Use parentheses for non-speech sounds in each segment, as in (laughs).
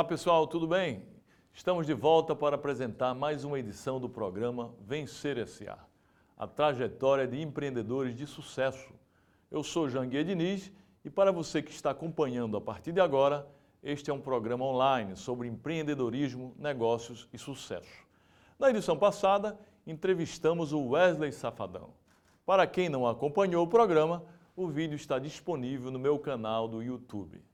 Olá pessoal, tudo bem? Estamos de volta para apresentar mais uma edição do programa Vencer S.A. A trajetória de empreendedores de sucesso. Eu sou Janguier Diniz e para você que está acompanhando a partir de agora, este é um programa online sobre empreendedorismo, negócios e sucesso. Na edição passada, entrevistamos o Wesley Safadão. Para quem não acompanhou o programa, o vídeo está disponível no meu canal do YouTube.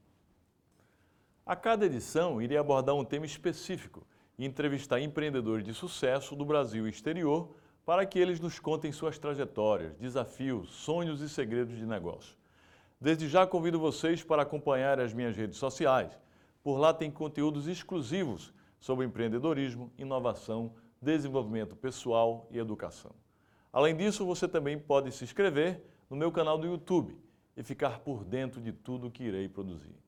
A cada edição, irei abordar um tema específico e entrevistar empreendedores de sucesso do Brasil e exterior para que eles nos contem suas trajetórias, desafios, sonhos e segredos de negócio. Desde já convido vocês para acompanhar as minhas redes sociais. Por lá tem conteúdos exclusivos sobre empreendedorismo, inovação, desenvolvimento pessoal e educação. Além disso, você também pode se inscrever no meu canal do YouTube e ficar por dentro de tudo que irei produzir.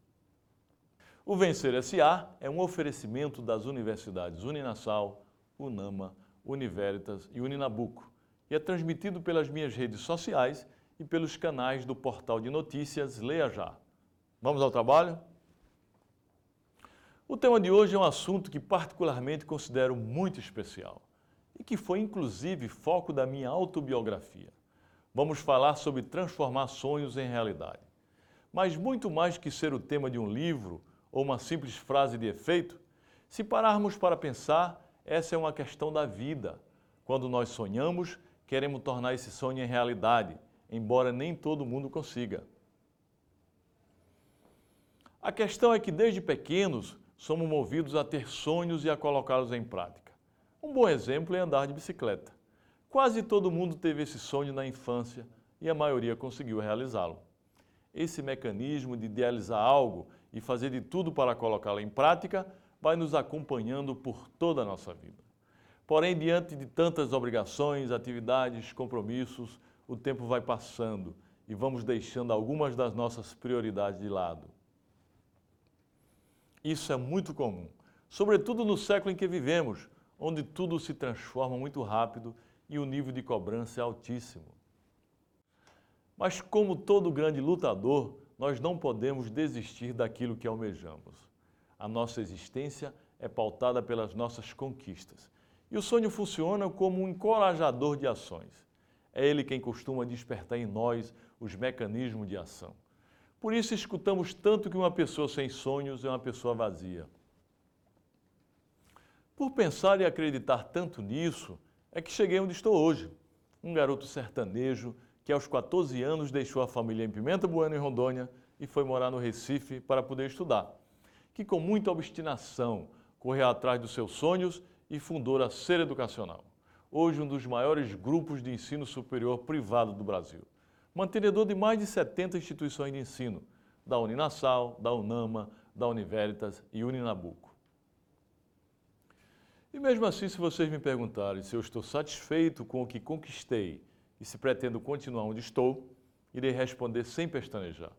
O Vencer SA é um oferecimento das universidades Uninassal, Unama, Univeritas e Uninabuco e é transmitido pelas minhas redes sociais e pelos canais do portal de notícias Leia Já. Vamos ao trabalho? O tema de hoje é um assunto que particularmente considero muito especial e que foi inclusive foco da minha autobiografia. Vamos falar sobre transformar sonhos em realidade. Mas muito mais que ser o tema de um livro ou uma simples frase de efeito, se pararmos para pensar, essa é uma questão da vida. Quando nós sonhamos, queremos tornar esse sonho em realidade, embora nem todo mundo consiga. A questão é que desde pequenos somos movidos a ter sonhos e a colocá-los em prática. Um bom exemplo é andar de bicicleta. Quase todo mundo teve esse sonho na infância e a maioria conseguiu realizá-lo. Esse mecanismo de idealizar algo e fazer de tudo para colocá-la em prática vai nos acompanhando por toda a nossa vida. Porém, diante de tantas obrigações, atividades, compromissos, o tempo vai passando e vamos deixando algumas das nossas prioridades de lado. Isso é muito comum, sobretudo no século em que vivemos, onde tudo se transforma muito rápido e o nível de cobrança é altíssimo. Mas, como todo grande lutador, nós não podemos desistir daquilo que almejamos. A nossa existência é pautada pelas nossas conquistas. E o sonho funciona como um encorajador de ações. É ele quem costuma despertar em nós os mecanismos de ação. Por isso escutamos tanto que uma pessoa sem sonhos é uma pessoa vazia. Por pensar e acreditar tanto nisso, é que cheguei onde estou hoje. Um garoto sertanejo que aos 14 anos deixou a família em Pimenta Bueno, em Rondônia, e foi morar no Recife para poder estudar. Que com muita obstinação correu atrás dos seus sonhos e fundou a Ser Educacional, hoje um dos maiores grupos de ensino superior privado do Brasil. Mantenedor de mais de 70 instituições de ensino, da Uninasal, da Unama, da Univeritas e Uninabuco. E mesmo assim, se vocês me perguntarem se eu estou satisfeito com o que conquistei e se pretendo continuar onde estou, irei responder sem pestanejar.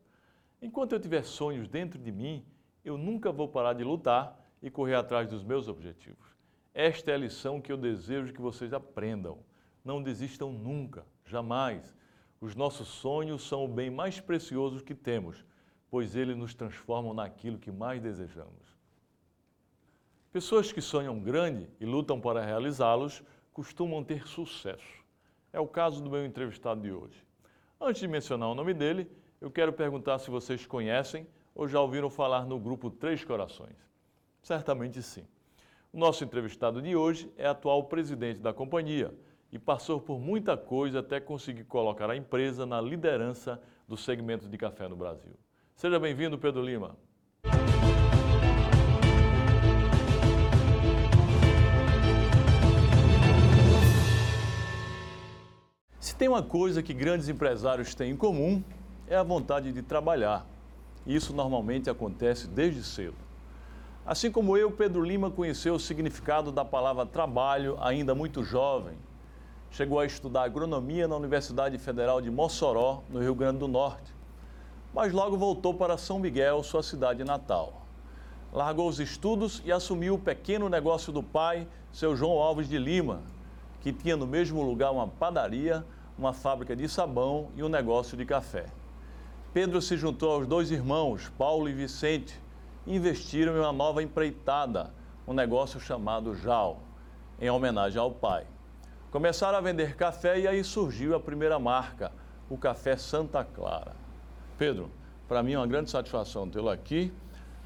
Enquanto eu tiver sonhos dentro de mim, eu nunca vou parar de lutar e correr atrás dos meus objetivos. Esta é a lição que eu desejo que vocês aprendam. Não desistam nunca, jamais. Os nossos sonhos são o bem mais precioso que temos, pois eles nos transformam naquilo que mais desejamos. Pessoas que sonham grande e lutam para realizá-los costumam ter sucesso. É o caso do meu entrevistado de hoje. Antes de mencionar o nome dele, eu quero perguntar se vocês conhecem ou já ouviram falar no grupo Três Corações. Certamente sim. O nosso entrevistado de hoje é atual presidente da companhia e passou por muita coisa até conseguir colocar a empresa na liderança do segmento de café no Brasil. Seja bem-vindo, Pedro Lima. Tem uma coisa que grandes empresários têm em comum, é a vontade de trabalhar. Isso normalmente acontece desde cedo. Assim como eu, Pedro Lima conheceu o significado da palavra trabalho ainda muito jovem. Chegou a estudar agronomia na Universidade Federal de Mossoró, no Rio Grande do Norte. Mas logo voltou para São Miguel, sua cidade natal. Largou os estudos e assumiu o pequeno negócio do pai, seu João Alves de Lima, que tinha no mesmo lugar uma padaria, uma fábrica de sabão e um negócio de café. Pedro se juntou aos dois irmãos, Paulo e Vicente, investiram em uma nova empreitada, um negócio chamado JAL, em homenagem ao pai. Começaram a vender café e aí surgiu a primeira marca, o Café Santa Clara. Pedro, para mim é uma grande satisfação tê-lo aqui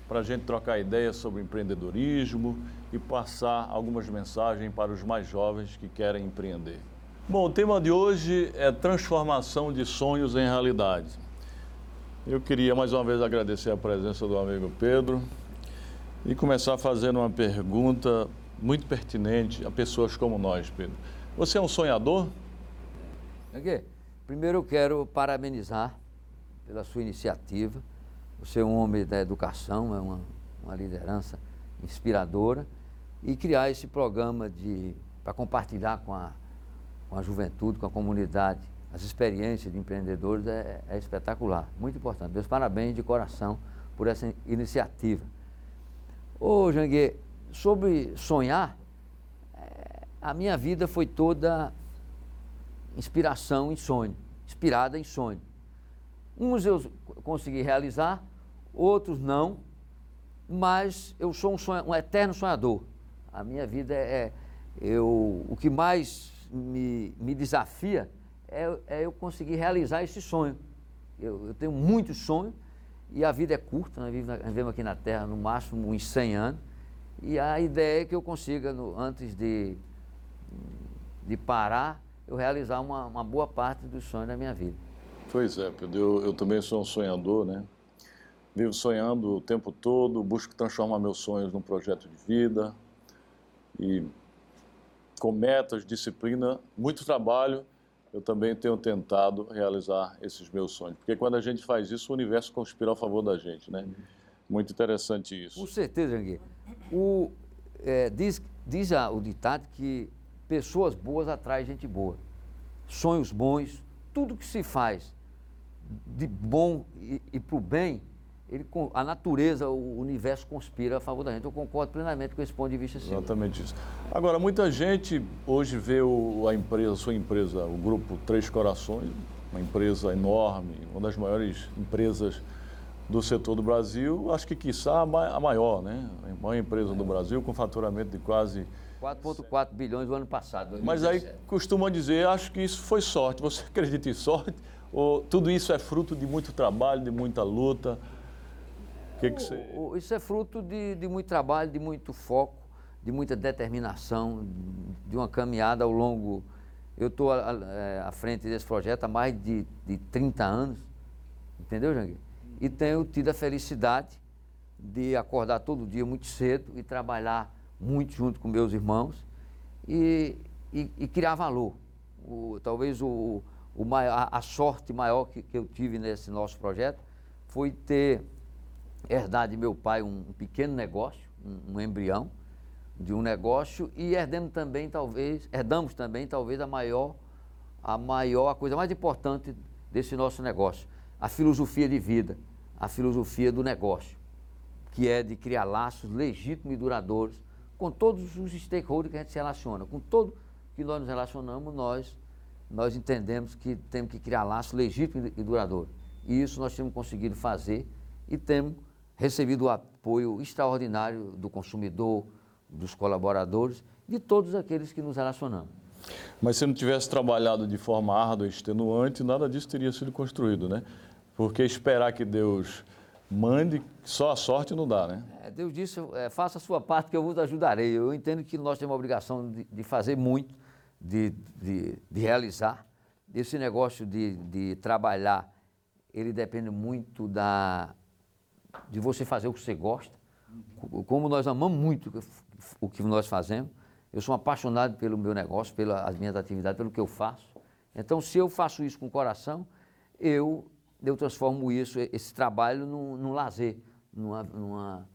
para a gente trocar ideias sobre empreendedorismo e passar algumas mensagens para os mais jovens que querem empreender. Bom, o tema de hoje é transformação de sonhos em realidade. Eu queria mais uma vez agradecer a presença do amigo Pedro e começar fazendo uma pergunta muito pertinente a pessoas como nós, Pedro. Você é um sonhador? Okay. Primeiro eu quero parabenizar pela sua iniciativa. Você é um homem da educação, é uma, uma liderança inspiradora e criar esse programa de para compartilhar com a, com a juventude, com a comunidade, as experiências de empreendedores é, é espetacular, muito importante. Meus parabéns de coração por essa iniciativa. Ô, Jangue, sobre sonhar, a minha vida foi toda inspiração em sonho, inspirada em sonho. Uns eu consegui realizar, outros não, mas eu sou um, sonho, um eterno sonhador. A minha vida é, é. Eu, o que mais me, me desafia é, é, eu conseguir realizar esse sonho. Eu, eu, tenho muitos sonhos e a vida é curta, nós vivemos aqui na Terra no máximo uns 100 anos. E a ideia é que eu consiga, no, antes de de parar, eu realizar uma, uma boa parte dos sonhos da minha vida. Pois é, Pedro, eu, eu também sou um sonhador, né? Vivo sonhando o tempo todo, busco transformar meus sonhos num projeto de vida e com metas, disciplina, muito trabalho, eu também tenho tentado realizar esses meus sonhos. Porque quando a gente faz isso, o universo conspira a favor da gente, né? Muito interessante isso. Com certeza, Janguê. O, é, diz, diz a, o ditado que pessoas boas atraem gente boa. Sonhos bons, tudo que se faz de bom e, e para o bem, ele, a natureza, o universo conspira a favor da gente. Eu concordo plenamente com esse ponto de vista. Sim. Exatamente isso. Agora, muita gente hoje vê o, a empresa, a sua empresa, o grupo Três Corações, uma empresa enorme, uma das maiores empresas do setor do Brasil, acho que quiçá a maior, né? A maior empresa do Brasil, com faturamento de quase 4,4 bilhões no ano passado. 2017. Mas aí costumam dizer, acho que isso foi sorte. Você (laughs) acredita em sorte? Ou tudo isso é fruto de muito trabalho, de muita luta? Que que você... Isso é fruto de, de muito trabalho, de muito foco, de muita determinação, de uma caminhada ao longo. Eu estou é, à frente desse projeto há mais de, de 30 anos, entendeu, Janguir? E tenho tido a felicidade de acordar todo dia muito cedo e trabalhar muito junto com meus irmãos e, e, e criar valor. O, talvez o, o maior, a sorte maior que, que, eu tive nesse nosso projeto foi ter herdado de meu pai um, pequeno negócio, um, um, embrião de um negócio e herdamos também talvez, herdamos também talvez a maior, a maior, a coisa mais importante desse nosso negócio, a filosofia de vida, a filosofia do negócio, que é de criar laços legítimos e duradouros com todos os stakeholders que a gente se relaciona, com todo que nós nos relacionamos, nós, nós entendemos que temos que criar laço legítimo e duradouro. E isso nós temos conseguido fazer e temos recebido o apoio extraordinário do consumidor, dos colaboradores, de todos aqueles que nos relacionamos. Mas se não tivesse trabalhado de forma árdua e extenuante, nada disso teria sido construído, né? Porque esperar que Deus mande, só a sorte não dá, né? É, Deus disse, é, faça a sua parte que eu vos ajudarei. Eu entendo que nós temos a obrigação de, de fazer muito, de, de, de, realizar. Esse negócio de, de trabalhar, ele depende muito da, de você fazer o que você gosta. Como nós amamos muito o que nós fazemos, eu sou apaixonado pelo meu negócio, pelas minhas atividades, pelo que eu faço. Então, se eu faço isso com o coração, eu eu transformo isso, esse trabalho, num, num lazer, numa, numa,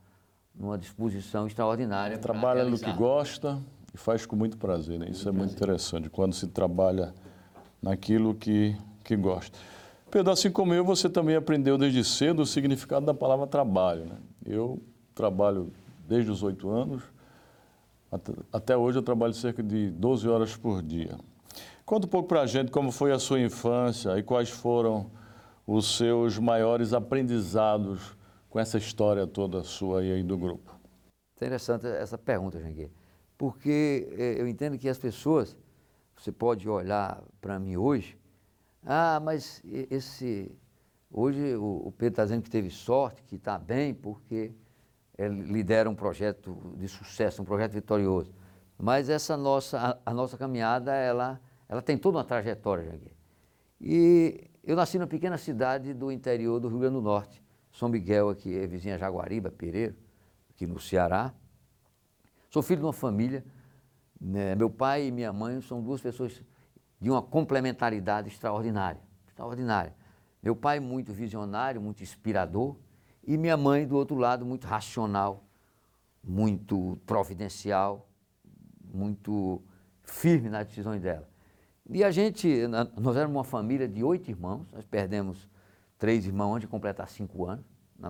numa disposição extraordinária. Trabalha no que gosta e faz com muito prazer, né? Isso muito é muito interessante, quando se trabalha naquilo que, que gosta. Pedro, assim como eu, você também aprendeu desde cedo o significado da palavra trabalho. Né? Eu trabalho desde os oito anos, até hoje eu trabalho cerca de 12 horas por dia. Conta um pouco para a gente como foi a sua infância e quais foram os seus maiores aprendizados com essa história toda sua e aí do grupo? Interessante essa pergunta, Janguê, porque eh, eu entendo que as pessoas, você pode olhar para mim hoje, ah, mas esse, hoje o Pedro está dizendo que teve sorte, que está bem, porque ele lidera um projeto de sucesso, um projeto vitorioso. Mas essa nossa, a, a nossa caminhada, ela, ela tem toda uma trajetória, Janguê. E eu nasci numa pequena cidade do interior do Rio Grande do Norte, São Miguel, aqui é vizinha Jaguariba, Pereira aqui no Ceará. Sou filho de uma família, né? meu pai e minha mãe são duas pessoas de uma complementaridade extraordinária, extraordinária. Meu pai muito visionário, muito inspirador, e minha mãe do outro lado muito racional, muito providencial, muito firme nas decisões dela. E a gente, nós éramos uma família de oito irmãos, nós perdemos três irmãos antes de completar cinco anos,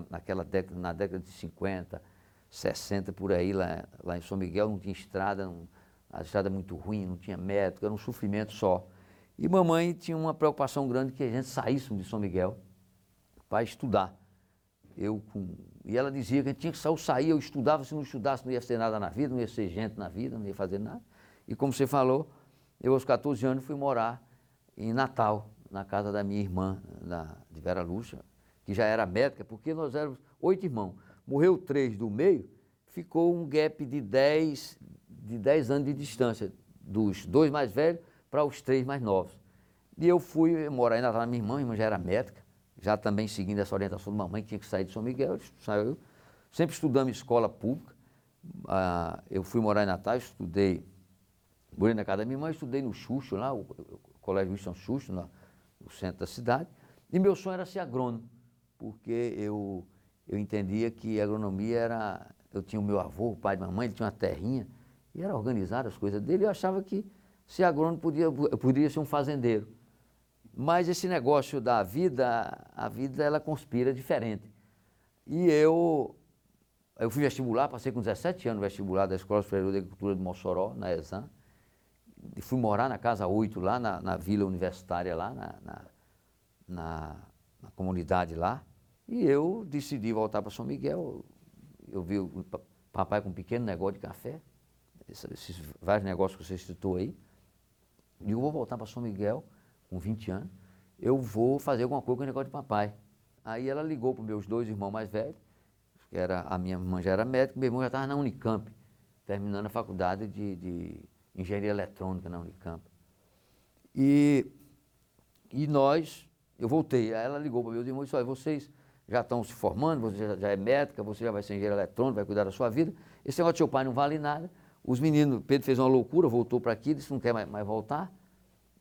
naquela década, na década de 50, 60 por aí, lá, lá em São Miguel, não tinha estrada, não, a estrada muito ruim, não tinha médico, era um sofrimento só. E mamãe tinha uma preocupação grande que a gente saísse de São Miguel para estudar. Eu com... E ela dizia que a gente tinha que sair, eu saía, eu estudava, se não estudasse não ia ser nada na vida, não ia ser gente na vida, não ia fazer nada. E como você falou, eu aos 14 anos fui morar em Natal, na casa da minha irmã, da, de Vera Lúcia, que já era médica, porque nós éramos oito irmãos morreu três do meio, ficou um gap de 10, de 10 anos de distância, dos dois mais velhos para os três mais novos. E eu fui morar ainda na minha irmã, minha irmã já era médica, já também seguindo essa orientação da mamãe, tinha que sair de São Miguel, saiu. Sempre estudando em escola pública. Ah, eu fui morar em Natal, estudei, morei na casa da minha mãe, estudei no Xuxo, lá, o, o Colégio Wilson Xuxo, no, centro da cidade. E meu sonho era ser agrônomo, porque eu eu entendia que agronomia era. Eu tinha o meu avô, o pai de mamãe, ele tinha uma terrinha, e era organizar as coisas dele. Eu achava que ser agrônomo podia, poderia ser um fazendeiro. Mas esse negócio da vida, a vida ela conspira diferente. E eu, eu fui vestibular, passei com 17 anos no vestibular da Escola Superior de Agricultura de Mossoró, na ESAM. E fui morar na Casa 8, lá na, na Vila Universitária, lá na, na, na, na comunidade lá. E eu decidi voltar para São Miguel. Eu vi o papai com um pequeno negócio de café, esses vários negócios que você citou aí. E eu vou voltar para São Miguel com 20 anos. Eu vou fazer alguma coisa com o negócio de papai. Aí ela ligou para os meus dois irmãos mais velhos, que era, a minha irmã já era médica, meu irmão já estava na Unicamp, terminando a faculdade de, de engenharia eletrônica na Unicamp. E, e nós, eu voltei, aí ela ligou para meus irmãos e disse, olha, vocês já estão se formando, você já, já, é médica, você já vai ser engenheiro eletrônico, vai cuidar da sua vida. Esse negócio de seu pai não vale nada. Os meninos, Pedro fez uma loucura, voltou para aqui, disse não quer mais, mais, voltar.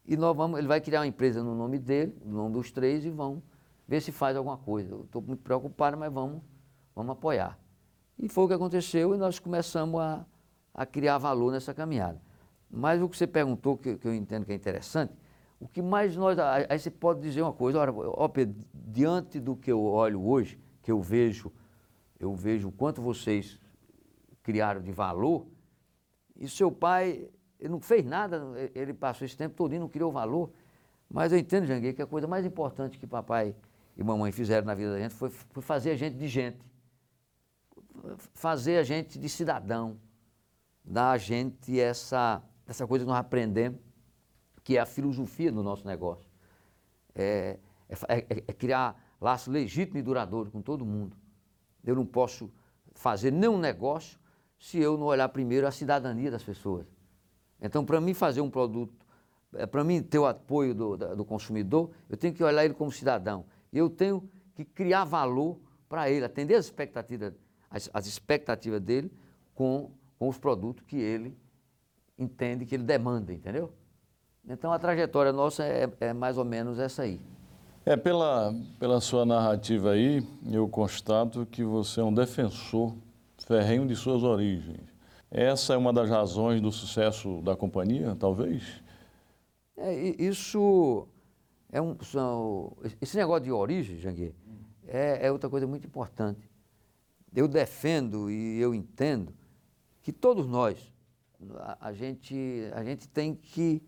E nós vamos, ele vai criar uma empresa no nome dele, no nome dos três, e vão ver se faz alguma coisa. Estou muito preocupado, mas vamos, vamos apoiar. E foi o que aconteceu e nós começamos a, a criar valor nessa caminhada. Mas o que você perguntou, que, que eu entendo que é interessante, o que mais nós. Aí você pode dizer uma coisa, olha, ó Pedro, diante do que eu olho hoje, que eu vejo, eu vejo o quanto vocês criaram de valor, e seu pai, ele não fez nada, ele passou esse tempo todo e não criou valor. Mas eu entendo, Janguei, que a coisa mais importante que papai e mamãe fizeram na vida da gente foi, foi fazer a gente de gente. Fazer a gente de cidadão. Dar a gente essa, essa coisa que nós aprendemos que é a filosofia do nosso negócio. É, é, é, é criar laço legítimo e duradouro com todo mundo. Eu não posso fazer nenhum negócio se eu não olhar primeiro a cidadania das pessoas. Então, para mim fazer um produto, é, para mim ter o apoio do, do consumidor, eu tenho que olhar ele como cidadão. Eu tenho que criar valor para ele, atender as expectativas, as, as expectativas dele com, com os produtos que ele entende, que ele demanda, entendeu? Então a trajetória nossa é, é mais ou menos essa aí. É, pela, pela sua narrativa aí, eu constato que você é um defensor ferrenho de suas origens. Essa é uma das razões do sucesso da companhia, talvez? É, isso é um. São, esse negócio de origem, Janguê, é, é outra coisa muito importante. Eu defendo e eu entendo que todos nós, a, a gente, a gente tem que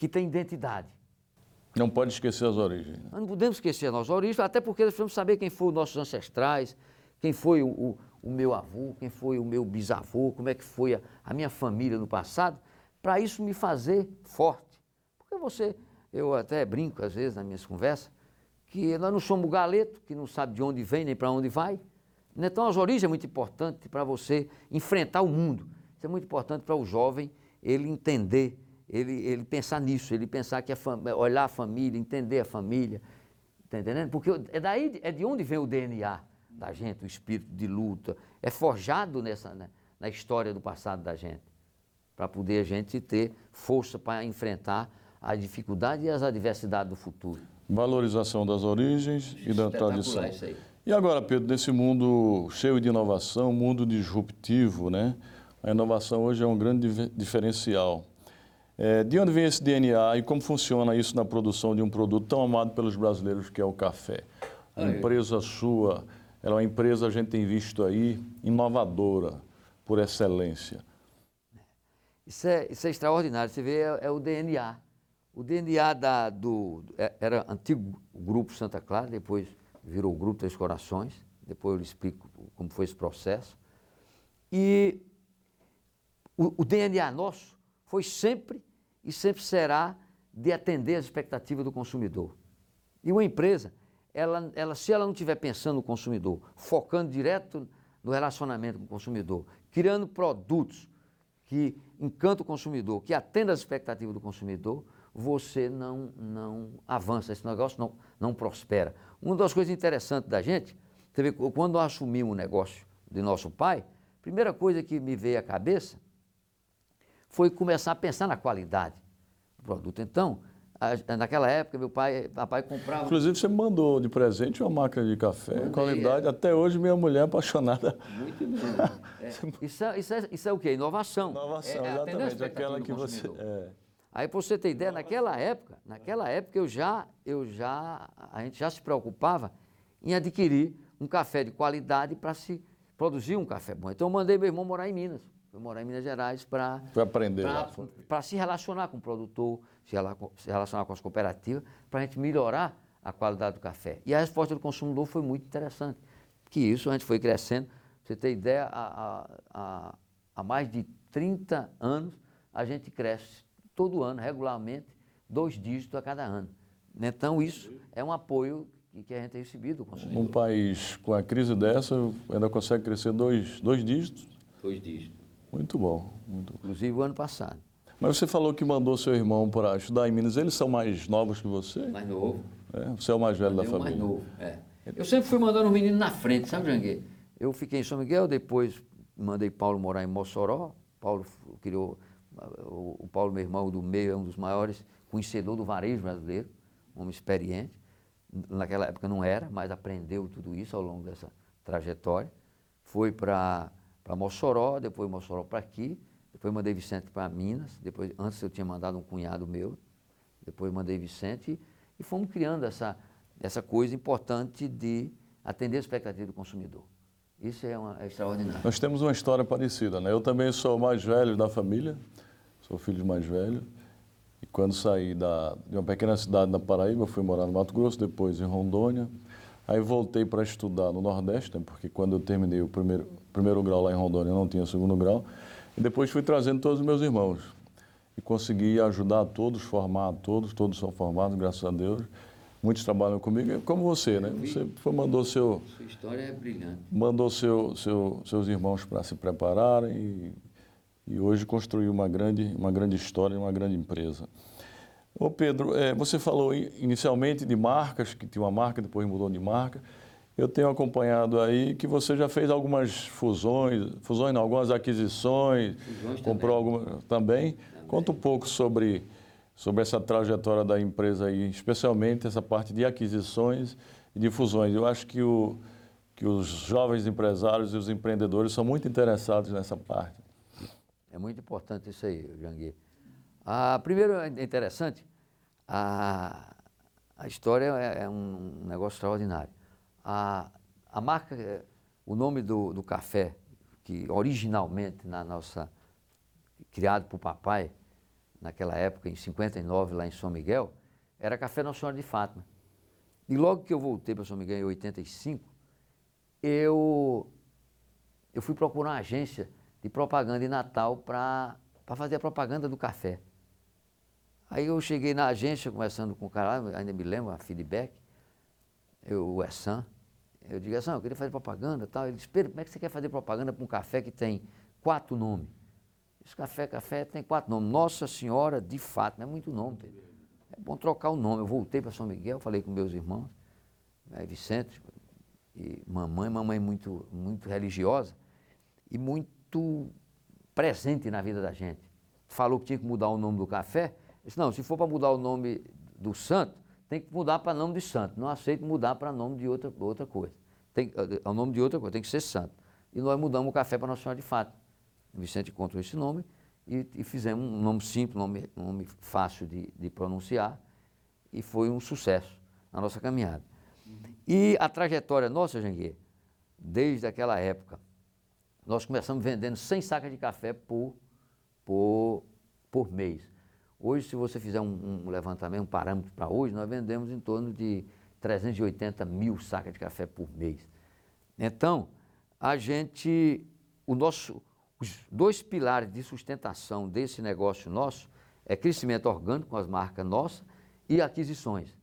que tem identidade. Não pode esquecer as origens. Nós não podemos esquecer as nossas origens, até porque nós precisamos saber quem foram nossos ancestrais, quem foi o, o, o meu avô, quem foi o meu bisavô, como é que foi a, a minha família no passado, para isso me fazer forte. Porque você, eu até brinco às vezes nas minhas conversas, que nós não somos galeto, que não sabe de onde vem nem para onde vai. Né? Então as origens é muito importante para você enfrentar o mundo. Isso é muito importante para o jovem ele entender, ele, ele pensar nisso, ele pensar que a olhar a família, entender a família, tá entendendo? Porque é daí é de onde vem o DNA da gente, o espírito de luta, é forjado nessa né, na história do passado da gente, para poder a gente ter força para enfrentar a dificuldade e as adversidades do futuro. Valorização das origens e da tradição. E agora, Pedro, nesse mundo cheio de inovação, mundo disruptivo, né? A inovação hoje é um grande diferencial. É, de onde vem esse DNA e como funciona isso na produção de um produto tão amado pelos brasileiros que é o café? A empresa sua, ela é uma empresa, a gente tem visto aí, inovadora, por excelência. Isso é, isso é extraordinário. Você vê, é, é o DNA. O DNA da, do, é, era antigo grupo Santa Clara, depois virou o grupo Três Corações, depois eu lhe explico como foi esse processo. E o, o DNA nosso foi sempre e sempre será de atender as expectativas do consumidor. E uma empresa, ela, ela, se ela não estiver pensando no consumidor, focando direto no relacionamento com o consumidor, criando produtos que encantam o consumidor, que atendam as expectativas do consumidor, você não, não avança, esse negócio não, não prospera. Uma das coisas interessantes da gente, quando nós assumimos o negócio de nosso pai, a primeira coisa que me veio à cabeça foi começar a pensar na qualidade do produto. Então, a, naquela época, meu pai, papai comprava. Inclusive, você me mandou de presente uma máquina de café, Mandei, qualidade. É. Até hoje, minha mulher é apaixonada. Muito bem. (laughs) É, isso, é, isso, é, isso é o quê? Inovação. Inovação, é, exatamente. Aquela que você. É. Aí, para você ter ideia, naquela época, naquela época eu já, eu já, a gente já se preocupava em adquirir um café de qualidade para se produzir um café bom. Então, eu mandei meu irmão morar em Minas. Fui morar em Minas Gerais para aprender para se relacionar com o produtor, se, relacionar com as cooperativas, para a gente melhorar a qualidade do café. E a resposta do consumidor foi muito interessante. Que isso a gente foi crescendo. Pra você ter ideia, há, há, há mais de 30 anos a gente cresce todo ano, regularmente, dois dígitos a cada ano. Então isso é um apoio que a gente tem recebido do consumidor. Um país com a crise dessa ainda consegue crescer dois, dois dígitos? Dois dígitos. Muito bom. Muito Inclusive o ano passado. Mas você falou que mandou seu irmão para estudar em Minas. Eles são mais novos que você? Mais novo. É, você é o mais velho da família. mais novo, é. Eu sempre fui mandando um menino na frente, sabe, Janguê? Eu fiquei em São Miguel, depois mandei Paulo morar em Mossoró. Paulo criou, o Paulo, meu irmão do meio, é um dos maiores conhecedor do varejo brasileiro, um homem experiente. Naquela época não era, mas aprendeu tudo isso ao longo dessa trajetória. Foi para para Mossoró, depois Mossoró para aqui, depois mandei Vicente para Minas, depois antes eu tinha mandado um cunhado meu, depois mandei Vicente e, fomos criando essa, essa coisa importante de atender a expectativa do consumidor. Isso é, uma, é extraordinário. Nós temos uma história parecida, né? Eu também sou o mais velho da família, sou filho mais velho. E quando saí da, de uma pequena cidade na Paraíba, fui morar no Mato Grosso, depois em Rondônia. Aí voltei para estudar no Nordeste, né? porque quando eu terminei o primeiro, primeiro grau lá em Rondônia, não tinha segundo grau. E depois fui trazendo todos os meus irmãos. E consegui ajudar todos, formar todos, todos são formados, graças a Deus. Muitos trabalham comigo, como você, né? Você foi, mandou seu. Sua história é brilhante. Mandou seu, seu, seus irmãos para se prepararem e, e hoje construiu uma grande, uma grande história, uma grande empresa. Ô Pedro, é, você falou inicialmente de marcas, que tinha uma marca, depois mudou de marca. Eu tenho acompanhado aí que você já fez algumas fusões, fusões não, algumas aquisições, fusões comprou algumas também. também. Conta um pouco sobre, sobre essa trajetória da empresa aí, especialmente essa parte de aquisições e de fusões. Eu acho que, o, que os jovens empresários e os empreendedores são muito interessados nessa parte. É muito importante isso aí, Janguir. Ah, primeiro, é interessante, a, a história é, é um negócio extraordinário. A, a marca, o nome do, do café, que originalmente na nossa, criado por papai, naquela época, em 59, lá em São Miguel, era Café Nossa Senhora de Fátima. E logo que eu voltei para São Miguel em 85, eu, eu fui procurar uma agência de propaganda em Natal para fazer a propaganda do café. Aí eu cheguei na agência, conversando com o cara, ainda me lembro, a feedback, eu, o Essan. Eu digo, Essan, eu queria fazer propaganda tal. Ele disse, como é que você quer fazer propaganda para um café que tem quatro nomes? Esse café, café tem quatro nomes. Nossa Senhora de Fato, não é muito nome, Pedro. É bom trocar o nome. Eu voltei para São Miguel, falei com meus irmãos, né, Vicente e mamãe, mamãe muito, muito religiosa e muito presente na vida da gente. Falou que tinha que mudar o nome do café. Disse, não, se for para mudar o nome do santo, tem que mudar para nome de santo. Não aceito mudar para nome de outra, outra coisa. Tem, é o nome de outra coisa, tem que ser santo. E nós mudamos o café para Nossa Senhora de Fato. O Vicente encontrou esse nome e, e fizemos um nome simples, um nome, nome fácil de, de pronunciar. E foi um sucesso na nossa caminhada. E a trajetória nossa, Janguê, desde aquela época, nós começamos vendendo 100 sacas de café por, por, por mês. Hoje, se você fizer um, um levantamento, um parâmetro para hoje, nós vendemos em torno de 380 mil sacas de café por mês. Então, a gente, o nosso, os dois pilares de sustentação desse negócio nosso é crescimento orgânico com as marcas nossas e aquisições.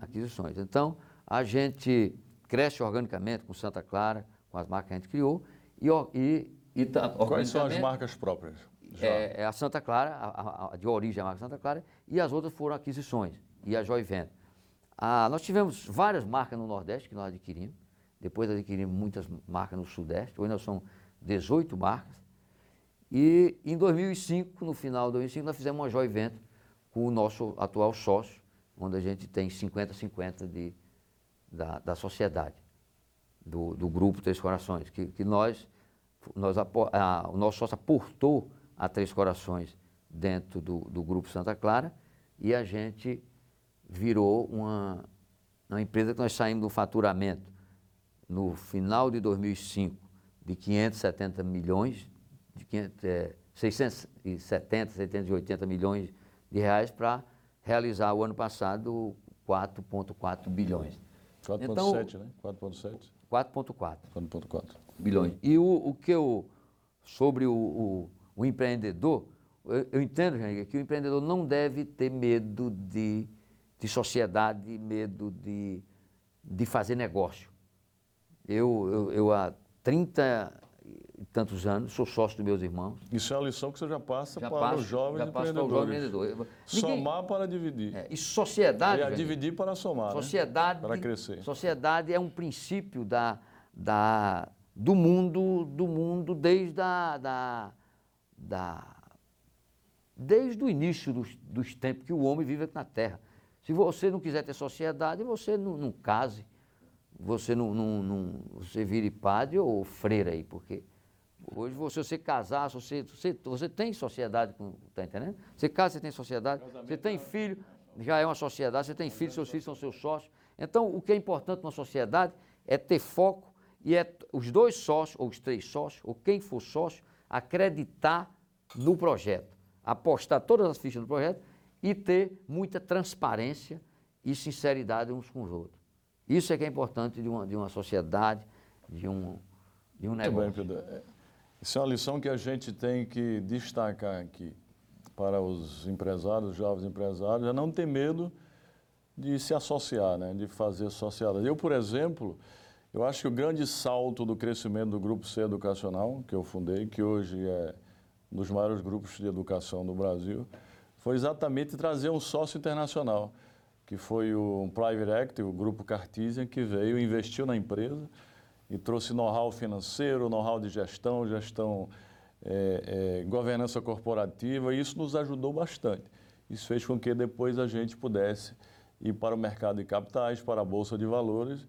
Aquisições. Então, a gente cresce organicamente com Santa Clara, com as marcas que a gente criou, e, e, e Quais são as marcas próprias? É, é, a Santa Clara, a, a, de origem a marca Santa Clara, e as outras foram aquisições, e a Joivent. Ah, nós tivemos várias marcas no Nordeste que nós adquirimos, depois adquirimos muitas marcas no Sudeste, hoje nós somos 18 marcas, e em 2005, no final de 2005, nós fizemos uma Joivent com o nosso atual sócio, onde a gente tem 50-50 de da, da sociedade, do, do grupo Três Corações, que, que nós, nós a, o nosso sócio aportou a Três Corações dentro do, do grupo Santa Clara e a gente virou uma, uma empresa que nós saímos do faturamento no final de 2005 de 570 milhões, de 500, é, 670, 780 milhões de reais para realizar o ano passado 4,4 bilhões. 4,7, então, né? 4,7. 4,4. 4,4. Bilhões. E o, o que eu, sobre o, o, o empreendedor, eu, eu entendo, gente, que o empreendedor não deve ter medo de, de sociedade, medo de, de fazer negócio. Eu, eu, eu há 30 tantos anos, sou sócio dos meus irmãos. Isso é a lição que você já passa já para passo, os jovens já empreendedores. Para o jovem empreendedor. Somar para dividir. É, e sociedade. É dividir para somar. Né? Sociedade. Né? Para crescer. Sociedade é um princípio da, da, do mundo, do mundo desde a, da, da, desde o início dos, dos tempos que o homem vive aqui na Terra. Se você não quiser ter sociedade, você não, não case, você não, não, não você vire padre ou freira aí, porque Hoje, você, você casar, você, você, você tem sociedade, está entendendo? Você casa, você tem sociedade, você tem filho, já é uma sociedade, você tem filho, seus filhos são seus sócios. Então, o que é importante na sociedade é ter foco e é os dois sócios, ou os três sócios, ou quem for sócio, acreditar no projeto, apostar todas as fichas no projeto e ter muita transparência e sinceridade uns com os outros. Isso é que é importante de uma, de uma sociedade, de um, de um negócio. Muito bem, Pedro. Isso é uma lição que a gente tem que destacar aqui para os empresários, os jovens empresários, é não ter medo de se associar, né? de fazer associadas. Eu, por exemplo, eu acho que o grande salto do crescimento do Grupo C Educacional, que eu fundei, que hoje é um dos maiores grupos de educação do Brasil, foi exatamente trazer um sócio internacional, que foi o Private Equity, o Grupo Cartesian, que veio investiu na empresa e trouxe know-how financeiro, know-how de gestão, gestão, é, é, governança corporativa, e isso nos ajudou bastante. Isso fez com que depois a gente pudesse ir para o mercado de capitais, para a Bolsa de Valores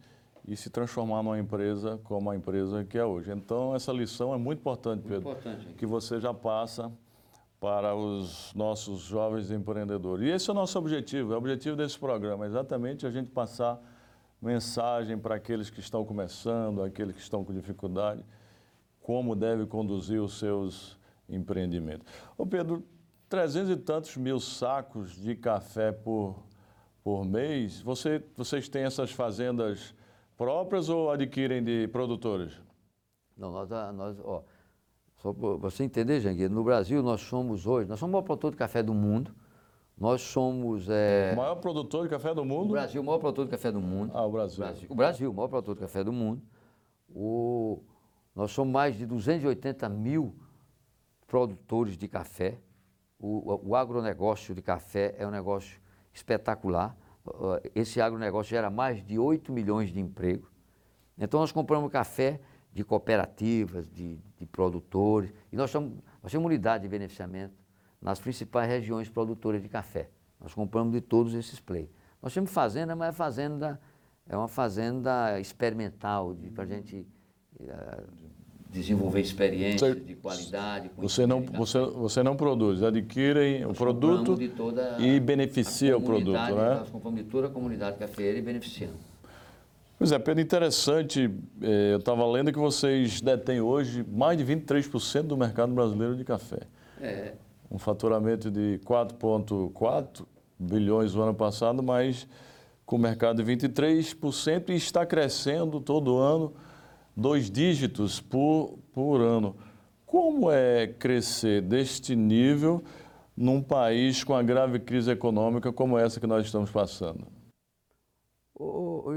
e se transformar numa empresa como a empresa que é hoje. Então, essa lição é muito importante, Pedro, muito importante. que você já passa para os nossos jovens empreendedores. E esse é o nosso objetivo, é o objetivo desse programa, exatamente a gente passar mensagem para aqueles que estão começando, aqueles que estão com dificuldade, como deve conduzir os seus empreendimentos. Ô Pedro, trezentos e tantos mil sacos de café por, por mês, você, vocês têm essas fazendas Próprias ou adquirem de produtores? Não, nós, nós ó, só para você entender, Jangueiro, no Brasil nós somos hoje, nós somos o maior produtor de café do mundo. Nós somos. É, o maior produtor de café do mundo? O Brasil, o maior produtor de café do mundo. Ah, o Brasil. O Brasil, o, Brasil, o maior produtor de café do mundo. O, nós somos mais de 280 mil produtores de café. O, o agronegócio de café é um negócio espetacular. Esse agronegócio gera mais de 8 milhões de empregos. Então nós compramos café de cooperativas, de, de produtores, e nós, somos, nós temos unidade de beneficiamento nas principais regiões produtoras de café. Nós compramos de todos esses players. Nós temos fazenda, mas é fazenda é uma fazenda experimental para a gente uh, desenvolver experiência de qualidade. Você não, você, você não produz, adquirem o produto e beneficia o produto, né? Nós compramos de toda a comunidade cafeeira e beneficiamos. Pois é, Pedro, interessante. Eh, eu estava lendo que vocês detêm hoje mais de 23% do mercado brasileiro de café. É. Um faturamento de 4,4 bilhões no ano passado, mas com mercado de 23% e está crescendo todo ano, dois dígitos por, por ano. Como é crescer deste nível num país com a grave crise econômica como essa que nós estamos passando? Ô, ô, ô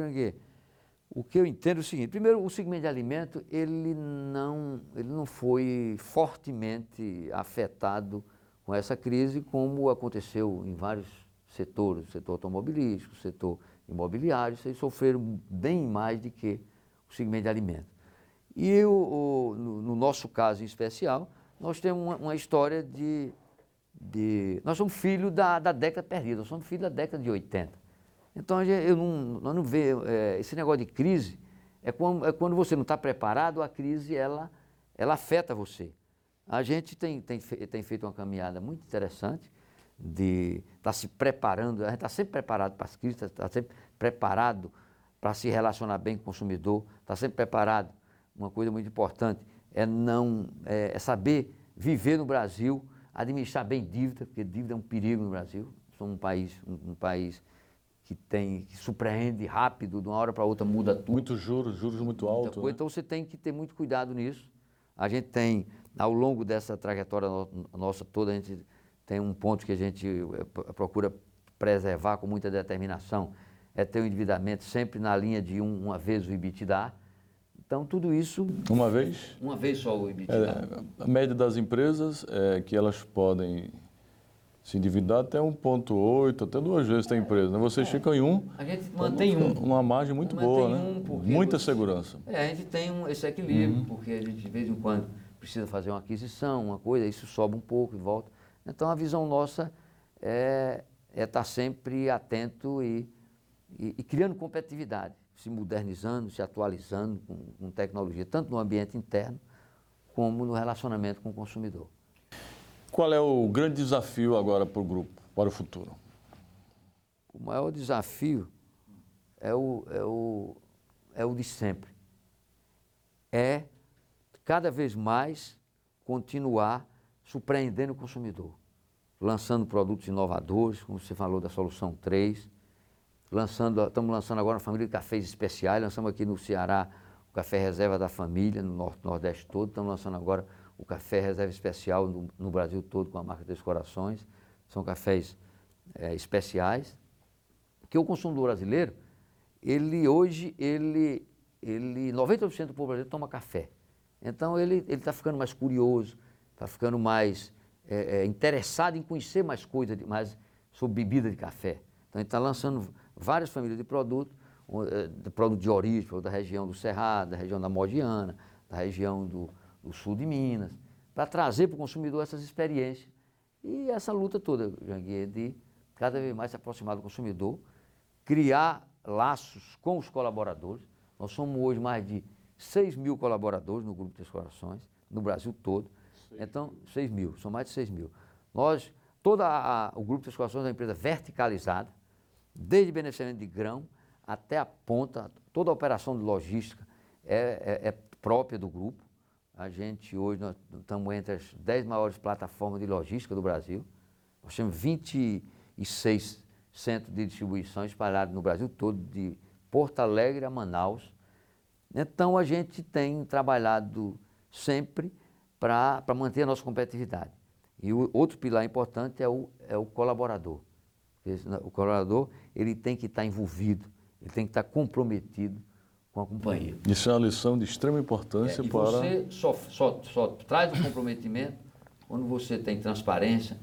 o que eu entendo é o seguinte, primeiro, o segmento de alimento, ele não, ele não foi fortemente afetado com essa crise, como aconteceu em vários setores, setor automobilístico, setor imobiliário, eles sofreram bem mais do que o segmento de alimento. E eu, o, no, no, nosso caso em especial, nós temos uma, uma história de, de, Nós somos filhos da, da década perdida, nós somos filhos da década de 80. Então, eu não, nós não vê, é, esse negócio de crise é quando, é quando você não está preparado, a crise ela, ela afeta você. A gente tem, tem, tem feito uma caminhada muito interessante de estar tá se preparando, a gente está sempre preparado para as crises, está tá sempre preparado para se relacionar bem com o consumidor, está sempre preparado. Uma coisa muito importante é não é, é saber viver no Brasil, administrar bem dívida, porque dívida é um perigo no Brasil. Somos um país, um, um país que tem que surpreende rápido, de uma hora para outra muda tudo. Muitos juros, juros muito altos. Né? Então você tem que ter muito cuidado nisso. A gente tem, ao longo dessa trajetória nossa toda, a gente tem um ponto que a gente eh, procura preservar com muita determinação, é ter o um endividamento sempre na linha de um, uma vez o EBITDA. Então, tudo isso... Uma vez? Uma vez só o EBITDA. É, a média das empresas é que elas podem se endividar até 1,8, até duas vezes tem empresa. Né? Vocês é. ficam em um. A gente mantém um. Uma margem muito boa, né? Um Muita você, segurança. É, a gente tem um, esse equilíbrio, uhum. porque a gente de vez em quando precisa fazer uma aquisição, uma coisa, isso sobe um pouco e volta. Então a visão nossa é, é estar sempre atento e, e, e, criando competitividade, se modernizando, se atualizando com, com tecnologia, tanto no ambiente interno como no relacionamento com o consumidor. Qual é o grande desafio agora para o grupo, para o futuro? O maior desafio é o, é o, é o de sempre. É cada vez mais continuar surpreendendo o consumidor, lançando produtos inovadores, como você falou da Solução 3, lançando, estamos lançando agora uma família de cafés especiais, lançamos aqui no Ceará o café reserva da família, no Norte, Nordeste todo, estamos lançando agora o café reserva especial no, no, Brasil todo com a marca Três Corações. São cafés é, especiais. Que o consumidor brasileiro, ele hoje, ele, ele 90% do povo brasileiro toma café. Então ele está ficando mais curioso, está ficando mais é, é, interessado em conhecer mais coisas mais sobre bebida de café. Então ele está lançando várias famílias de produtos, é, de produto de origem, da região do Cerrado, da região da Modiana, da região do, do sul de Minas, para trazer para o consumidor essas experiências. E essa luta toda, Janguier, de cada vez mais se aproximar do consumidor, criar laços com os colaboradores. Nós somos hoje mais de 6 mil colaboradores no Grupo Três Corações, no Brasil todo. Então, 6 mil, são mais de 6 mil. Nós, todo o Grupo Três Corações é uma empresa verticalizada, desde beneficiamento de grão até a ponta, toda a operação de logística é, é, é própria do grupo. A gente hoje nós estamos entre as 10 maiores plataformas de logística do Brasil. Nós temos 26 centros de distribuição espalhados no Brasil todo, de Porto Alegre a Manaus. Então a gente tem trabalhado sempre para manter a nossa competitividade. E o outro pilar importante é o, é o colaborador. O colaborador ele tem que estar envolvido, ele tem que estar comprometido com a companhia. Isso é uma lição de extrema importância é, e para. Você só, só, só traz o comprometimento quando você tem transparência,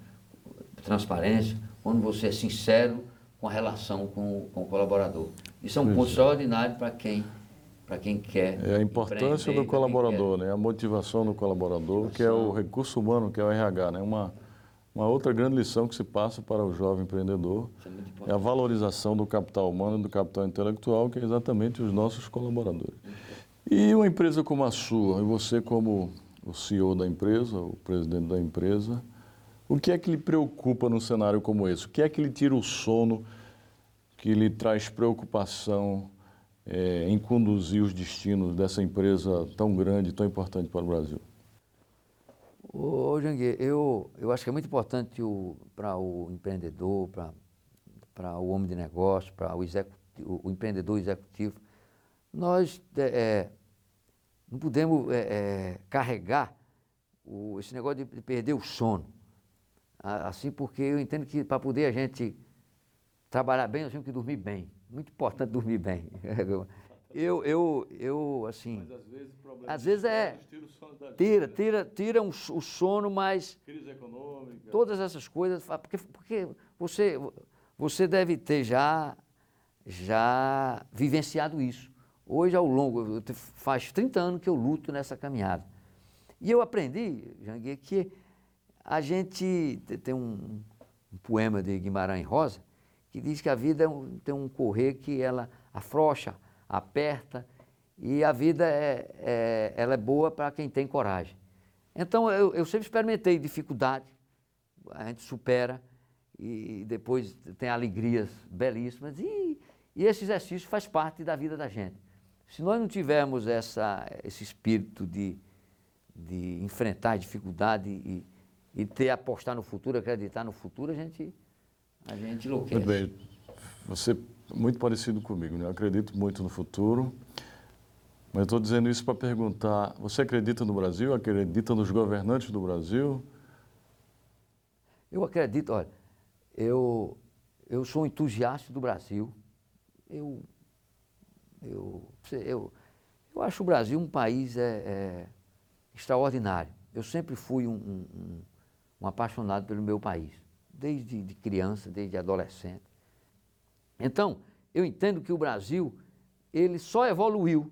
transparência, quando você é sincero com a relação com, com o colaborador. Isso é um Isso. ponto extraordinário para quem para quem quer. É a importância do colaborador, né? a motivação do colaborador, que é o recurso humano, que é o RH. Né? Uma, uma outra grande lição que se passa para o jovem empreendedor é, é a valorização do capital humano e do capital intelectual, que é exatamente os nossos colaboradores. E uma empresa como a sua, e você como o CEO da empresa, o presidente da empresa, o que é que lhe preocupa num cenário como esse? O que é que lhe tira o sono, que lhe traz preocupação é, em conduzir os destinos dessa empresa tão grande, tão importante para o Brasil? Ô, Janguê, eu, eu acho que é muito importante para o empreendedor, para o homem de negócio, para o, o, empreendedor executivo, nós é, é não podemos é, é, carregar o, esse negócio de perder o sono. Assim, porque eu entendo que para poder a gente trabalhar bem, nós temos que dormir bem. Muito importante dormir bem. (laughs) Eu, eu, eu assim. Mas às vezes, às vezes é. Tira, tira, tira um, o sono, mas. Crise econômica. Todas essas coisas. Porque, porque você, você deve ter já, já vivenciado isso. Hoje, ao longo. Faz 30 anos que eu luto nessa caminhada. E eu aprendi, Janguê, que a gente. Tem um, um poema de Guimarães Rosa que diz que a vida é um, tem um correr que ela afrouxa, aperta, e a vida é, é ela é boa para quem tem coragem. Então eu, eu sempre experimentei dificuldade, a gente supera e depois tem alegrias belíssimas e, e esse exercício faz parte da vida da gente. Se nós não tivermos essa, esse espírito de, de enfrentar a dificuldade e, e ter apostar no futuro, acreditar no futuro, a gente a gente enlouquece. Muito bem. Você muito parecido comigo, né? Eu acredito muito no futuro. Mas estou dizendo isso para perguntar: você acredita no Brasil? Acredita nos governantes do Brasil? Eu acredito, olha, eu, eu sou um entusiasta do Brasil. Eu, eu, eu, eu acho o Brasil um país é, é extraordinário. Eu sempre fui um, um, um apaixonado pelo meu país desde de criança, desde adolescente. Então, eu entendo que o Brasil, ele só evoluiu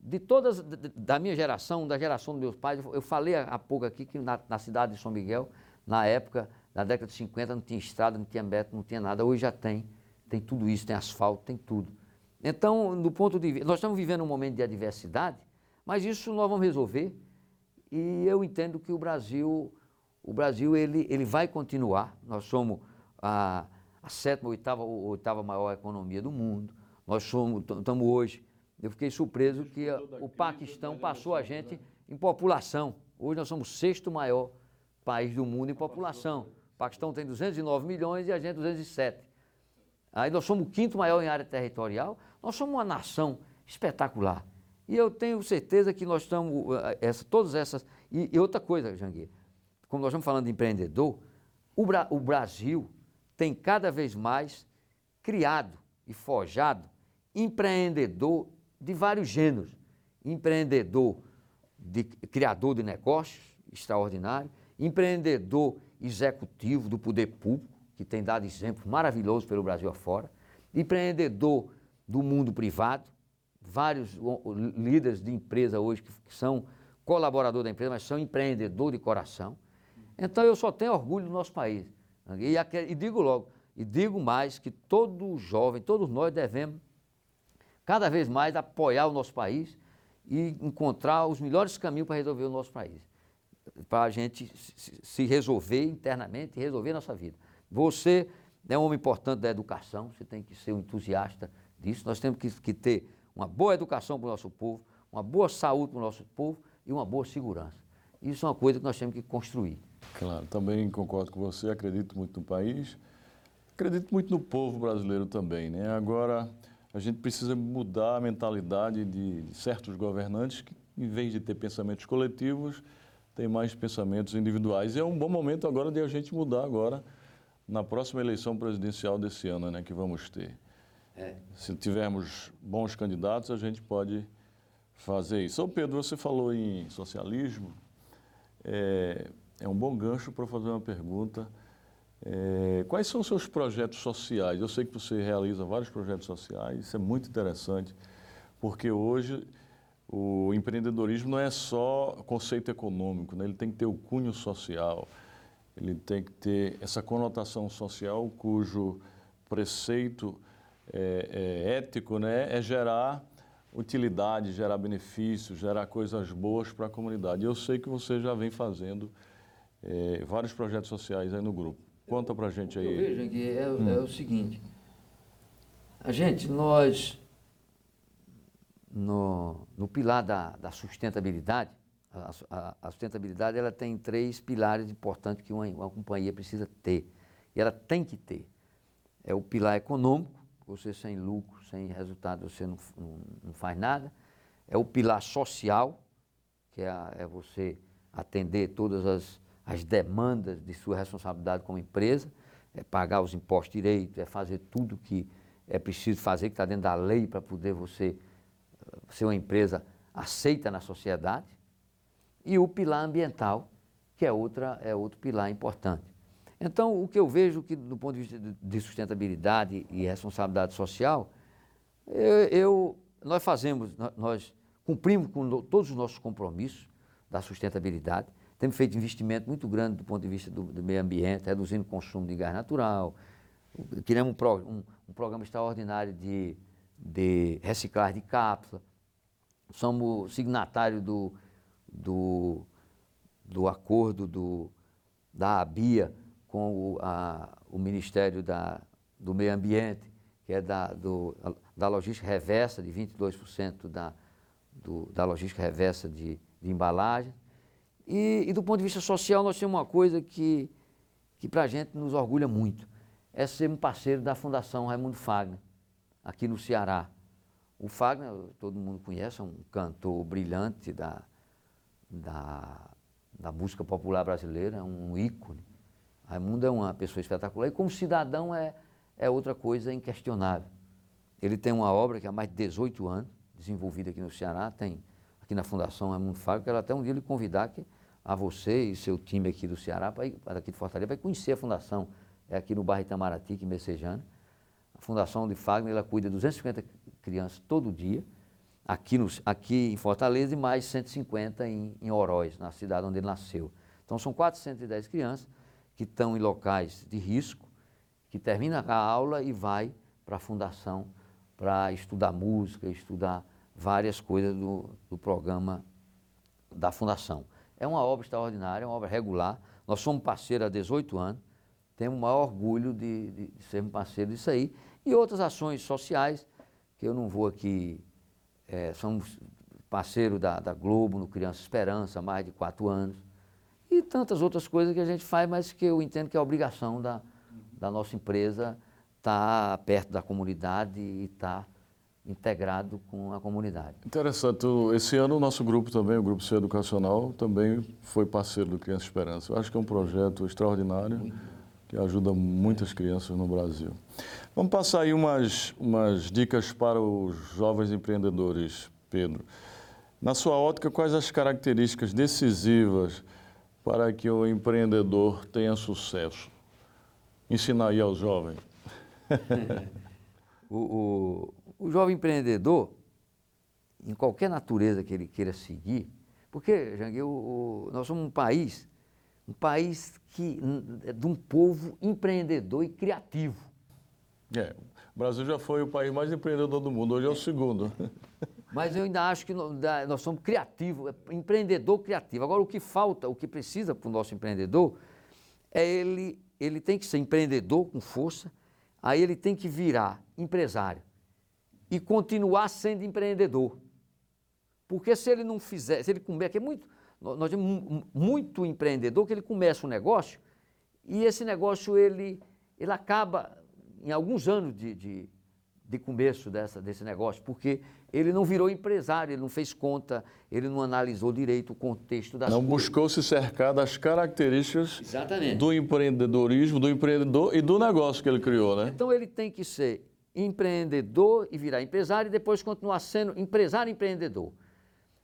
de todas, da minha geração, da geração dos meus pais. Eu falei há pouco aqui que na, na cidade de São Miguel, na época, na década de 50, não tinha estrada, não tinha metro, não tinha nada. Hoje já tem, tem tudo isso, tem asfalto, tem tudo. Então, do ponto de vista, nós estamos vivendo um momento de adversidade, mas isso nós vamos resolver. E eu entendo que o Brasil o Brasil ele, ele vai continuar. Nós somos a, a sétima, oitava, oitava maior economia do mundo. Nós somos, estamos hoje. Eu fiquei surpreso que a, o Paquistão passou a gente né? em população. Hoje nós somos o sexto maior país do mundo em população. O Paquistão tem 209 milhões e a gente 207. Aí nós somos o quinto maior em área territorial. Nós somos uma nação espetacular. E eu tenho certeza que nós estamos, eh, essa, todas essas. E, e outra coisa, Jangueira, como nós estamos falando de empreendedor, o, Bra o Brasil tem cada vez mais criado e forjado empreendedor de vários gêneros. Empreendedor de criador de negócios, extraordinário, empreendedor executivo do poder público, que tem dado exemplos maravilhosos pelo Brasil afora, empreendedor do mundo privado, vários líderes de empresa hoje que, são colaborador da empresa, mas são empreendedor de coração. Então eu só tenho orgulho do nosso país. E, e digo logo, e digo mais que todo jovem, todos nós devemos cada vez mais apoiar o nosso país e encontrar os melhores caminhos para resolver o nosso país. Para a gente se resolver internamente e resolver a nossa vida. Você é um homem importante da educação, você tem que ser um entusiasta disso. Nós temos que, que ter uma boa educação para o nosso povo, uma boa saúde para o nosso povo e uma boa segurança. Isso é uma coisa que nós temos que construir. Claro, também concordo com você, acredito muito no país, acredito muito no povo brasileiro também, né? Agora, a gente precisa mudar a mentalidade de certos governantes que, em vez de ter pensamentos coletivos, tem mais pensamentos individuais. E é um bom momento agora de a gente mudar agora na próxima eleição presidencial desse ano, né, que vamos ter. É. Se tivermos bons candidatos, a gente pode fazer isso. Ô Pedro, você falou em socialismo. É, é um bom gancho para fazer uma pergunta. É, quais são os seus projetos sociais? Eu sei que você realiza vários projetos sociais, isso é muito interessante, porque hoje o empreendedorismo não é só conceito econômico, né? ele tem que ter o cunho social, ele tem que ter essa conotação social cujo preceito é, é, ético né? é gerar utilidade, gerar benefícios, gerar coisas boas para a comunidade. Eu sei que você já vem fazendo é, vários projetos sociais aí no grupo. Conta para a gente aí. Eu vejo que é, hum. é o seguinte, a gente, nós, no, no pilar da, da sustentabilidade, a, a, a, sustentabilidade ela tem três pilares importantes que uma, uma companhia precisa ter. E ela tem que ter. É o pilar econômico, você sem lucro, sem resultado, você não, não, não faz nada. É o pilar social, que é, a, é você atender todas as as demandas de sua responsabilidade como empresa, é pagar os impostos direitos, é fazer tudo que é preciso fazer, que está dentro da lei para poder você ser uma empresa aceita na sociedade. E o pilar ambiental, que é, outra, é outro pilar importante. Então, o que eu vejo que, do ponto de vista de sustentabilidade e responsabilidade social, eu, eu nós fazemos, nós cumprimos com todos os nossos compromissos da sustentabilidade, temos feito investimento muito grande do ponto de vista do, do meio ambiente, reduzindo o consumo de gás natural. Criamos um, pro, um, um programa extraordinário de, de reciclagem de cápsula. Somos signatários do, do, do acordo do, da ABIA com o, a, o Ministério da, do Meio Ambiente, que é da, do, da logística reversa, de 22% da, do, da logística reversa de, de embalagem. E, e, do ponto de vista social, nós temos uma coisa que, que para a gente nos orgulha muito, é ser um parceiro da Fundação Raimundo Fagner, aqui no Ceará. O Fagner, todo mundo conhece, é um cantor brilhante da, da, da música popular brasileira, é um ícone. Raimundo é uma pessoa espetacular e como cidadão é, é outra coisa inquestionável. Ele tem uma obra que há mais de 18 anos, desenvolvida aqui no Ceará, tem aqui na Fundação Raimundo Fagner, quero até um dia lhe convidar que a você e seu time aqui do Ceará, para aqui de Fortaleza, vai conhecer a fundação. É aqui no bairro Itamaraty, em Messejana. A Fundação de Fagner, ela cuida de 250 crianças todo dia, aqui, no, aqui em Fortaleza, e mais 150 em, em na cidade onde ele nasceu. Então são 410 crianças que estão em locais de risco, que termina a aula e vai para a fundação para estudar música, estudar várias coisas do, do programa da fundação. É uma obra extraordinária, é uma obra regular. Nós somos parceiros há 18 anos, temos o maior orgulho de, de, de sermos parceiros disso aí. E outras ações sociais, que eu não vou aqui, é, somos parceiro da, da, Globo no Criança Esperança há mais de quatro anos. E tantas outras coisas que a gente faz, mas que eu entendo que é obrigação da, da nossa empresa estar tá perto da comunidade e estar. Tá integrado com a comunidade. Interessante. Esse ano o nosso grupo também, o Grupo C Educacional, também foi parceiro do Criança Esperança. Eu acho que é um projeto extraordinário que ajuda muitas crianças no Brasil. Vamos passar aí umas, umas dicas para os jovens empreendedores, Pedro. Na sua ótica, quais as características decisivas para que o empreendedor tenha sucesso? Ensinar aí aos jovens. (laughs) o, o, o jovem empreendedor, em qualquer natureza que ele queira seguir, porque, Jangue, nós somos um país, um país que, é de um povo empreendedor e criativo. É, o Brasil já foi o país mais empreendedor do mundo, hoje é o segundo. Mas eu ainda acho que nós somos criativos, é empreendedor criativo. Agora, o que falta, o que precisa para o nosso empreendedor, é ele, ele tem que ser empreendedor com força, aí ele tem que virar empresário e continuar sendo empreendedor. Porque se ele não fizer, se ele comer, que é muito, nós temos muito empreendedor que ele começa um negócio e esse negócio ele, ele acaba, em alguns anos de, de, de começo dessa, desse negócio, porque ele não virou empresário, ele não fez conta, ele não analisou direito o contexto das Não coisas. buscou se cercar das características Exatamente. do empreendedorismo, do empreendedor e do negócio que ele criou, né? Então ele tem que ser empreendedor e virar empresário e depois continuar sendo empresário empreendedor.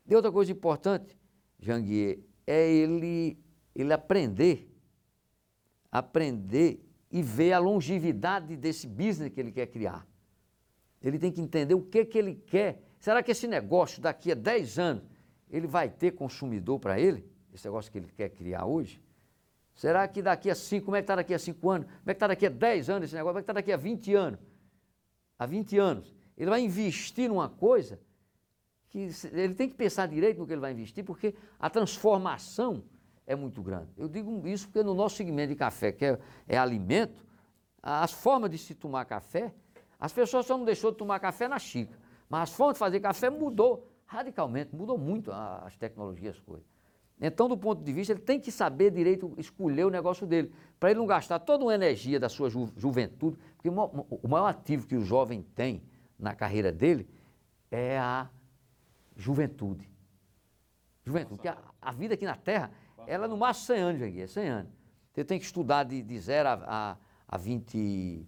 E outra coisa importante, Janguier, é ele, ele aprender, aprender e ver a longevidade desse business que ele quer criar. Ele tem que entender o que, que ele quer. Será que esse negócio daqui a 10 anos ele vai ter consumidor para ele? Esse negócio que ele quer criar hoje? Será que daqui a 5, como é que está daqui a 5 anos? Como é que está daqui a 10 anos esse negócio? Como é que está daqui a 20 anos? Há 20 anos. Ele vai investir numa coisa que ele tem que pensar direito no que ele vai investir, porque a transformação é muito grande. Eu digo isso porque no nosso segmento de café, que é, é alimento, as formas de se tomar café as pessoas só não deixou de tomar café na xícara, mas as formas de fazer café mudou radicalmente, mudou muito as tecnologias, as coisas. Então, do ponto de vista, ele tem que saber direito escolher o negócio dele, para ele não gastar toda uma energia da sua ju juventude, porque o maior ativo que o jovem tem na carreira dele é a juventude. Juventude, porque a, a vida aqui na Terra, ela no máximo 100 anos, aqui, é 100 anos. Você tem que estudar de, de 0 a, a, a 20,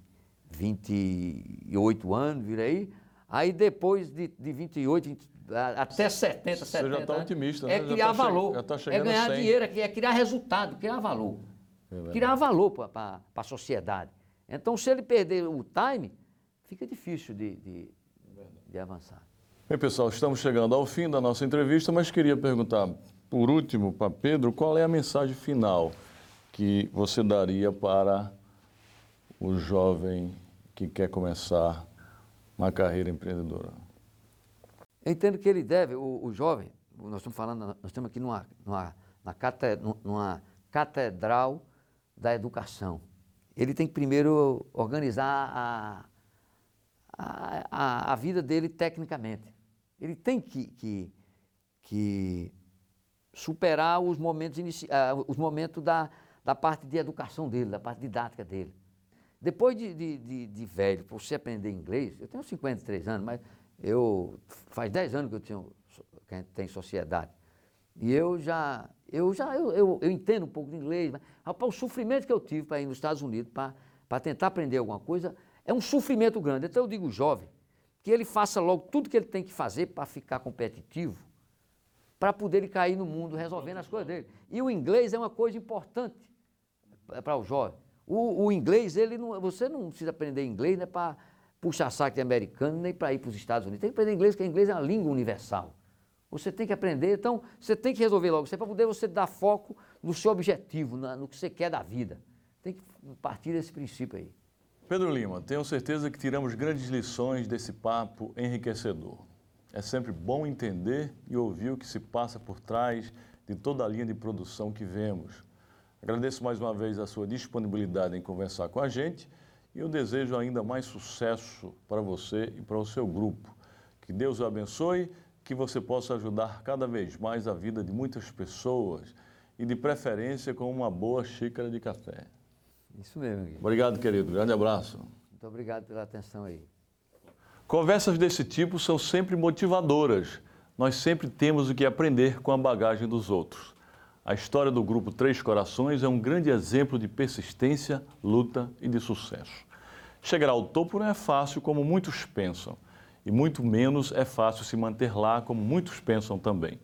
28 anos, vira aí. Aí depois de, de 28, 20, até 70, Você 70 já está otimista, né? É criar tá valor. Tá é ganhar dinheiro, é, é criar resultado, criar valor. É criar valor para a sociedade. Então, se ele perder o time, fica difícil de, de, de avançar. Bem, pessoal, estamos chegando ao fim da nossa entrevista, mas queria perguntar, por último, para Pedro, qual é a mensagem final que você daria para o jovem que quer começar uma carreira empreendedora? Eu entendo que ele deve, o, o jovem, nós estamos falando, nós estamos aqui numa, numa, numa catedral da educação. Ele tem que primeiro organizar a, a, a, vida dele tecnicamente. Ele tem que, que, que superar os momentos, inici, uh, os momentos da, da parte de educação dele, da parte didática dele. Depois de, de, de, de velho, para você aprender inglês, eu tenho 53 anos, mas eu faz 10 anos que eu tenho, que a gente tem sociedade. E eu já, eu já, eu, eu, eu entendo um pouco de inglês, mas rapaz, o sofrimento que eu tive para ir nos Estados Unidos para tentar aprender alguma coisa é um sofrimento grande. Então eu digo jovem, que ele faça logo tudo que ele tem que fazer para ficar competitivo, para poder ele cair no mundo resolvendo as coisas dele. E o inglês é uma coisa importante para o jovem. O, o, inglês, ele não, você não precisa aprender inglês né, para puxar saco de americano, nem para ir para os Estados Unidos. Tem que aprender inglês, porque inglês é uma língua universal. Você tem que aprender, então você tem que resolver logo. Isso é para poder você dar foco no seu objetivo, na, no que você quer da vida. Tem que partir desse princípio aí. Pedro Lima, tenho certeza que tiramos grandes lições desse papo enriquecedor. É sempre bom entender e ouvir o que se passa por trás de toda a linha de produção que vemos Agradeço mais uma vez a sua disponibilidade em conversar com a gente e eu desejo ainda mais sucesso para você e para o seu grupo. Que Deus o abençoe, que você possa ajudar cada vez mais a vida de muitas pessoas e de preferência com uma boa xícara de café. Isso mesmo. Guilherme. Obrigado, querido. Grande abraço. Muito obrigado pela atenção aí. Conversas desse tipo são sempre motivadoras. Nós sempre temos o que aprender com a bagagem dos outros. A história do Grupo Três Corações é um grande exemplo de persistência, luta e de sucesso. Chegar ao topo não é fácil como muitos pensam, e muito menos é fácil se manter lá como muitos pensam também.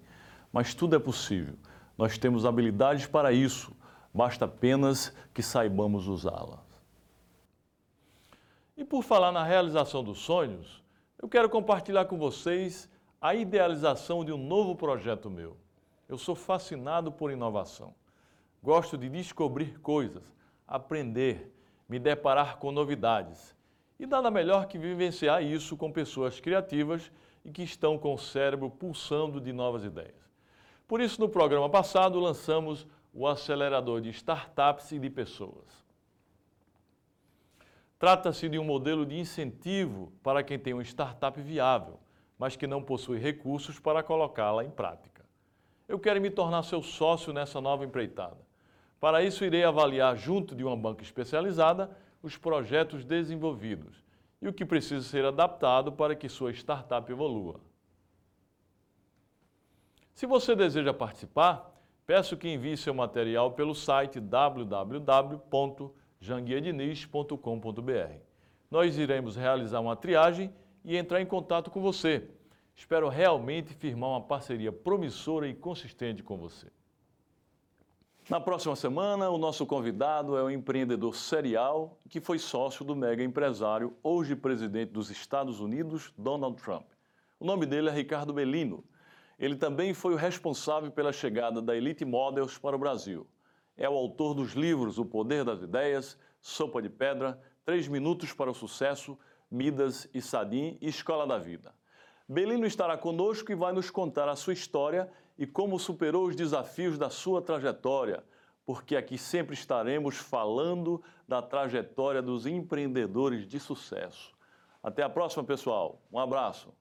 Mas tudo é possível. Nós temos habilidades para isso, basta apenas que saibamos usá-las. E por falar na realização dos sonhos, eu quero compartilhar com vocês a idealização de um novo projeto meu. Eu sou fascinado por inovação. Gosto de descobrir coisas, aprender, me deparar com novidades. E nada melhor que vivenciar isso com pessoas criativas e que estão com o cérebro pulsando de novas ideias. Por isso, no programa passado, lançamos o acelerador de startups e de pessoas. Trata-se de um modelo de incentivo para quem tem uma startup viável, mas que não possui recursos para colocá-la em prática. Eu quero me tornar seu sócio nessa nova empreitada. Para isso, irei avaliar, junto de uma banca especializada, os projetos desenvolvidos e o que precisa ser adaptado para que sua startup evolua. Se você deseja participar, peço que envie seu material pelo site www.janguiediniz.com.br. Nós iremos realizar uma triagem e entrar em contato com você. Espero realmente firmar uma parceria promissora e consistente com você. Na próxima semana, o nosso convidado é o empreendedor serial que foi sócio do mega empresário, hoje presidente dos Estados Unidos, Donald Trump. O nome dele é Ricardo Bellino. Ele também foi o responsável pela chegada da Elite Models para o Brasil. É o autor dos livros O Poder das Ideias, Sopa de Pedra, Três Minutos para o Sucesso, Midas e Sadim e Escola da Vida. Belino estará conosco e vai nos contar a sua história e como superou os desafios da sua trajetória, porque aqui sempre estaremos falando da trajetória dos empreendedores de sucesso. Até a próxima, pessoal. Um abraço.